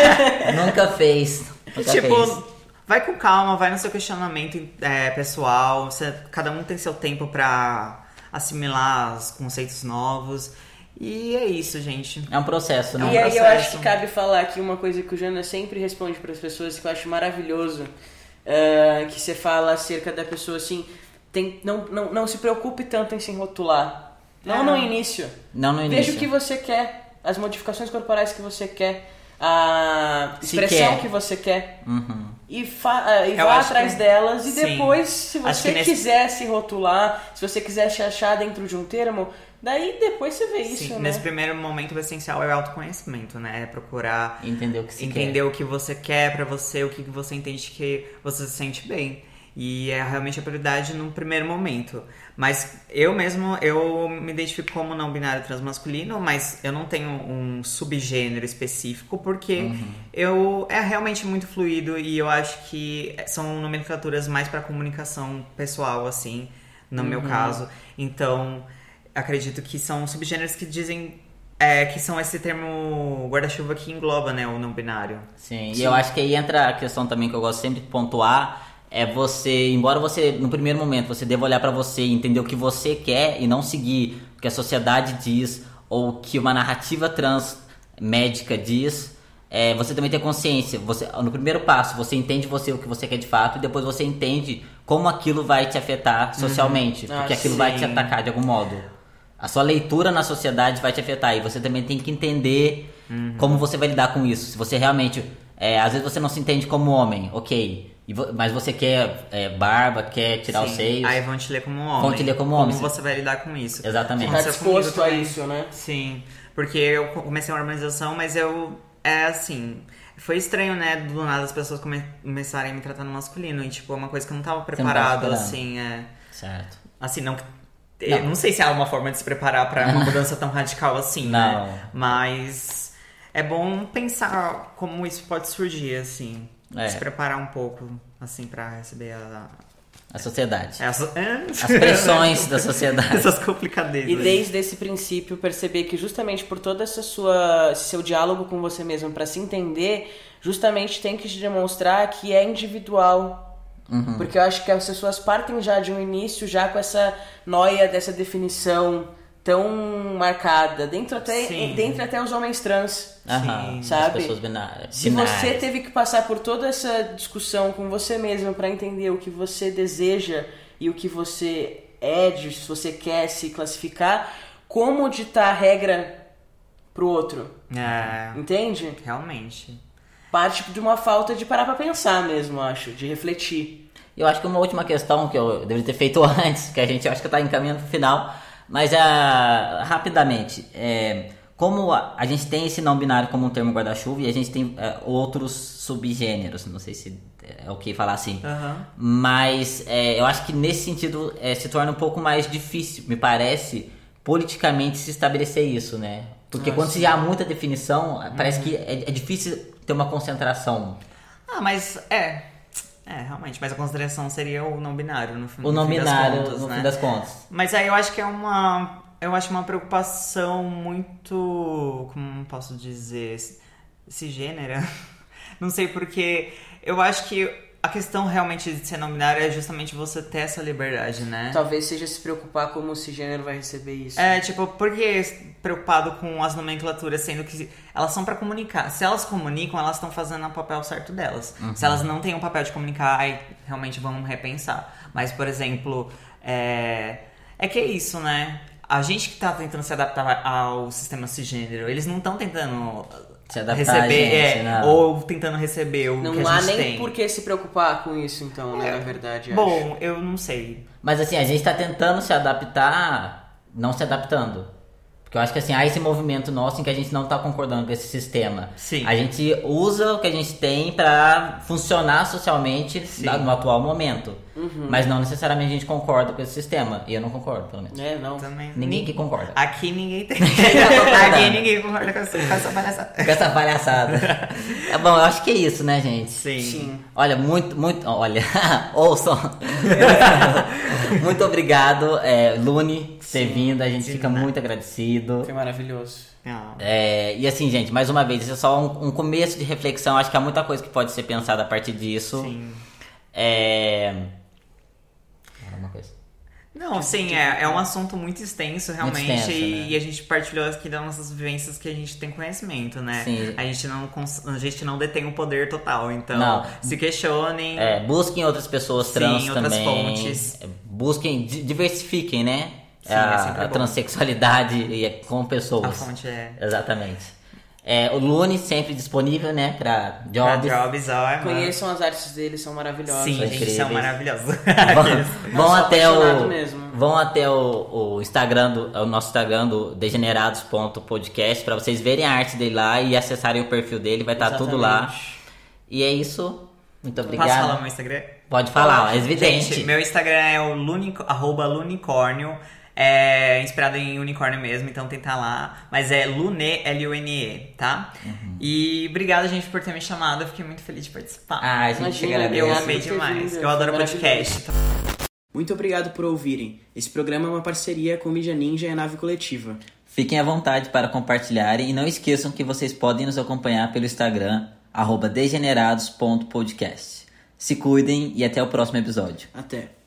nunca fez. tipo, vai com calma, vai no seu questionamento é, pessoal. Você, cada um tem seu tempo para assimilar os conceitos novos. E é isso, gente. É um processo, né? E um aí processo. eu acho que cabe falar aqui uma coisa que o Jana sempre responde para as pessoas que eu acho maravilhoso. Uh, que você fala acerca da pessoa assim, tem, não, não, não se preocupe tanto em se rotular. Não no início. Não no início. Veja o que você quer, as modificações corporais que você quer, a expressão quer. que você quer. Uhum. E, e vá atrás que... delas. E Sim. depois, se você nesse... quiser se rotular, se você quiser se achar dentro de um termo, Daí depois você vê isso, Sim, né? Nesse primeiro momento o essencial é o autoconhecimento, né? É procurar entender o que, entender quer. o que você quer para você, o que você entende que você se sente bem. E é realmente a prioridade no primeiro momento. Mas eu mesmo, eu me identifico como não binário transmasculino, mas eu não tenho um subgênero específico, porque uhum. eu é realmente muito fluido e eu acho que são nomenclaturas mais para comunicação pessoal, assim, no uhum. meu caso. Então, acredito que são subgêneros que dizem é, que são esse termo guarda-chuva que engloba, né, o não binário. Sim, Sim, e eu acho que aí entra a questão também que eu gosto sempre de pontuar, é você, embora você, no primeiro momento, você deva olhar para você e entender o que você quer e não seguir o que a sociedade diz ou o que uma narrativa trans médica diz, é, você também tem consciência. Você, no primeiro passo, você entende você o que você quer de fato e depois você entende como aquilo vai te afetar socialmente, uhum. porque ah, aquilo sim. vai te atacar de algum modo a sua leitura na sociedade vai te afetar e você também tem que entender uhum. como você vai lidar com isso. Se você realmente, é, às vezes você não se entende como homem, ok, mas você quer é, barba, quer tirar Sim. os seios. Aí vão te ler como homem. Vão te ler como homem. Como você vai lidar com isso? Exatamente. Tá disposto a isso, né? Sim, porque eu comecei uma harmonização, mas eu é assim. Foi estranho, né, do nada as pessoas come começarem a me tratar no masculino. E, tipo, é uma coisa que eu não tava preparado, não assim, é. Certo. Assim, não não. não sei se há uma forma de se preparar para uma mudança tão radical assim, né? não. né? Mas é bom pensar como isso pode surgir, assim. É. Se preparar um pouco, assim, para receber a, a sociedade. As, é. As pressões da sociedade. Essas complicadezas. E desde esse princípio perceber que justamente por todo essa sua seu diálogo com você mesmo para se entender, justamente tem que te demonstrar que é individual Uhum. Porque eu acho que as pessoas partem já de um início já com essa noia dessa definição tão marcada, dentro até, dentro até os homens trans, uhum. sabe? As pessoas binárias. Se você teve que passar por toda essa discussão com você mesmo para entender o que você deseja e o que você é, de, se você quer se classificar, como ditar a regra pro outro? É, Entende? Realmente parte de uma falta de parar para pensar mesmo, acho, de refletir. Eu acho que uma última questão que eu deveria ter feito antes, que a gente acho que está encaminhando para o final, mas uh, rapidamente, é, como a, a, gente tem esse não binário como um termo guarda-chuva e a gente tem uh, outros subgêneros, não sei se é ok falar assim, uhum. mas é, eu acho que nesse sentido é, se torna um pouco mais difícil, me parece, politicamente se estabelecer isso, né? Porque ah, quando sim. se há muita definição, parece uhum. que é, é difícil ter uma concentração. Ah, mas é. É, realmente, mas a consideração seria o não binário no, o não fim binário, das contas, no né? fim das contas. Mas aí eu acho que é uma eu acho uma preocupação muito, como posso dizer, cisgênera. Não sei porque eu acho que a questão realmente de ser não binário é justamente você ter essa liberdade, né? Talvez seja se preocupar como o cisgênero vai receber isso. É, tipo, por que preocupado com as nomenclaturas, sendo que elas são para comunicar? Se elas comunicam, elas estão fazendo o papel certo delas. Uhum. Se elas não têm o papel de comunicar, aí realmente vão repensar. Mas, por exemplo, é, é que é isso, né? A gente que tá tentando se adaptar ao sistema cisgênero, eles não estão tentando se adaptar receber, gente, é, ou tentando receber o não que a gente tem. Não há nem por que se preocupar com isso, então, né, é. na verdade. Bom, acho. eu não sei. Mas assim, a gente tá tentando se adaptar, não se adaptando. Porque eu acho que assim, há esse movimento nosso em que a gente não está concordando com esse sistema. Sim. A gente usa o que a gente tem para funcionar socialmente no atual momento. Uhum. Mas não necessariamente a gente concorda com esse sistema. E eu não concordo, pelo menos. É, não. Também. Ninguém que concorda. Aqui ninguém tem. Aqui ninguém concorda com essa, com essa palhaçada. Com essa palhaçada. é bom, eu acho que é isso, né, gente? Sim. Sim. Olha, muito, muito. Olha, ouçam. muito obrigado, é, Lune, por ter vindo. A gente fica muito agradecido. Foi maravilhoso. É, e assim, gente, mais uma vez, isso é só um, um, começo de reflexão. Acho que há muita coisa que pode ser pensada a partir disso. Sim. É. Não, sim, é, é um assunto muito extenso, realmente, muito extenso, e, né? e, a gente partilhou aqui das nossas vivências que a gente tem conhecimento, né? Sim. A gente não, a gente não detém o poder total, então não. se questionem. É, busquem outras pessoas trans sim, outras também. fontes. É, busquem, diversifiquem, né? Sim, a, é a transexualidade e é com pessoas. A fonte é. Exatamente. É, o Lune sempre disponível, né, pra jobs. Pra jobs, ó, Conheçam as artes dele, são maravilhosas. Sim, gente, são maravilhosos. vão, vão até o vão até o, o Instagram do o nosso Instagram do degenerados.podcast para vocês verem a arte dele lá e acessarem o perfil dele, vai estar tá tudo lá. E é isso. Muito obrigado. Posso falar meu Instagram? Pode falar, é evidente. Gente, meu Instagram é o lunico, arroba lunicórnio. É inspirado em unicórnio mesmo, então tentar lá. Mas é Lune, L-U-N-E, tá? Uhum. E obrigado, gente, por ter me chamado. Eu fiquei muito feliz de participar. Ah, a gente Imagina, Eu amei demais. Eu adoro podcast. Muito obrigado por ouvirem. Esse programa é uma parceria com Mídia Ninja e a Nave Coletiva. Fiquem à vontade para compartilharem e não esqueçam que vocês podem nos acompanhar pelo Instagram, degenerados.podcast. Se cuidem e até o próximo episódio. Até.